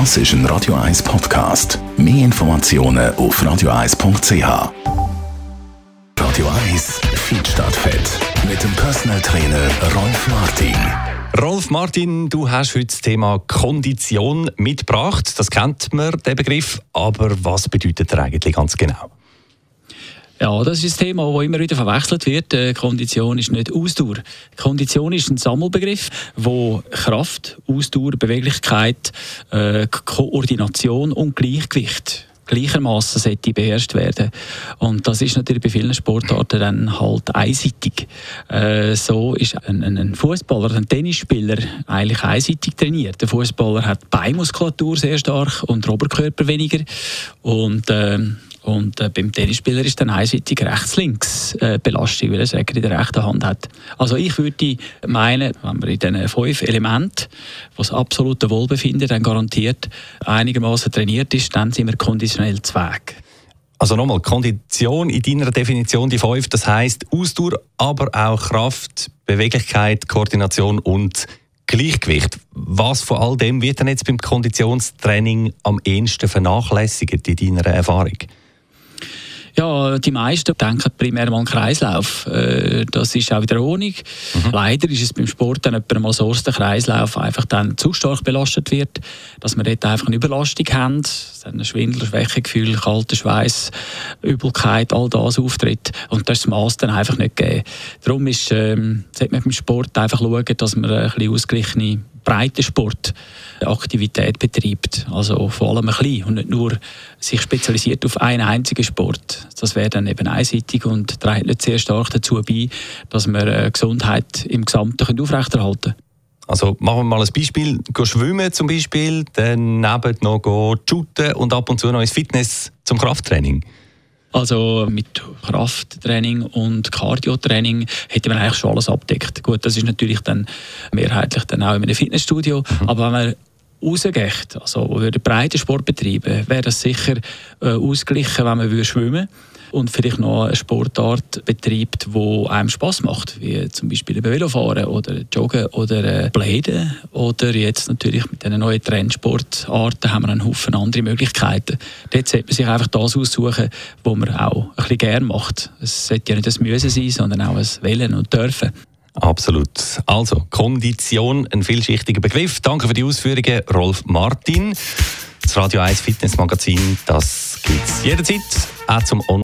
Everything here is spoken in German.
Das ist ein Radio 1 Podcast. Mehr Informationen auf radio1.ch. Radio 1 Feedstadt Fett mit dem Personal Trainer Rolf Martin. Rolf Martin, du hast heute das Thema Kondition mitgebracht. Das kennt man, den Begriff. Aber was bedeutet er eigentlich ganz genau? Ja, das ist ein Thema, das immer wieder verwechselt wird. Äh, Kondition ist nicht Ausdauer. Kondition ist ein Sammelbegriff, wo Kraft, Ausdauer, Beweglichkeit, äh, Koordination und Gleichgewicht gleichermaßen sollte beherrscht werden. Und das ist natürlich bei vielen Sportarten dann halt einseitig. Äh, so ist ein, ein, Fußballer, ein Tennisspieler eigentlich einseitig trainiert. Der Fußballer hat Beinmuskulatur sehr stark und Oberkörper weniger. Und äh, und äh, beim Tennisspieler ist dann einseitig Rechts-Links-Belastung, äh, weil er es in der rechten Hand hat. Also ich würde meinen, wenn man in diesen fünf Elementen, was absolute Wohlbefinden dann garantiert, einigermaßen trainiert ist, dann sind wir konditionell zweig. Also nochmal, Kondition in deiner Definition, die fünf, das heißt Ausdauer, aber auch Kraft, Beweglichkeit, Koordination und Gleichgewicht. Was von all dem wird denn jetzt beim Konditionstraining am ehesten vernachlässigt in deiner Erfahrung? Ja, die meisten denken primär mal an Kreislauf. Äh, das ist auch wieder Ordnung. Mhm. Leider ist es beim Sport dann mal so, dass der Kreislauf einfach dann zu stark belastet wird, dass wir dort einfach eine Überlastung haben, dann Schwindel, Schwächegefühl, kalter Schweiß, Übelkeit, all das auftritt. Und das ist das Maß dann einfach nicht gegeben. Darum ist, ähm, sollte man beim Sport einfach schauen, dass man ein bisschen ausgeglichene Breitensportaktivität betreibt. Also vor allem ein bisschen und nicht nur sich spezialisiert auf einen einzigen Sport. Das wäre dann eben einseitig und trägt nicht sehr stark dazu bei, dass wir äh, Gesundheit im Gesamten aufrechterhalten können. Also machen wir mal ein Beispiel. Gehen schwimmen zum Beispiel, dann neben noch shooten und ab und zu noch ins Fitness zum Krafttraining. Also mit Krafttraining und Cardiotraining hätte man eigentlich schon alles abdeckt. Gut, das ist natürlich dann mehrheitlich dann auch in einem Fitnessstudio, mhm. aber wenn man rausgeht, also würde breiten Sport betreiben, wäre das sicher äh, ausgeglichen, wenn man würde schwimmen würde und vielleicht noch eine Sportart betreibt, die einem Spaß macht, wie zum Beispiel Velofahren oder Joggen oder äh, Bläden oder jetzt natürlich mit den neuen Trendsportarten haben wir einen Haufen andere Möglichkeiten. Dort sollte man sich einfach das aussuchen, was man auch ein bisschen gerne macht. Es sollte ja nicht das Müssen sein, sondern auch ein Wählen und Dürfen. Absolut. Also, Kondition, ein vielschichtiger Begriff. Danke für die Ausführungen, Rolf Martin. Das Radio 1 Fitness Magazin, das gibt es jederzeit, auch zum On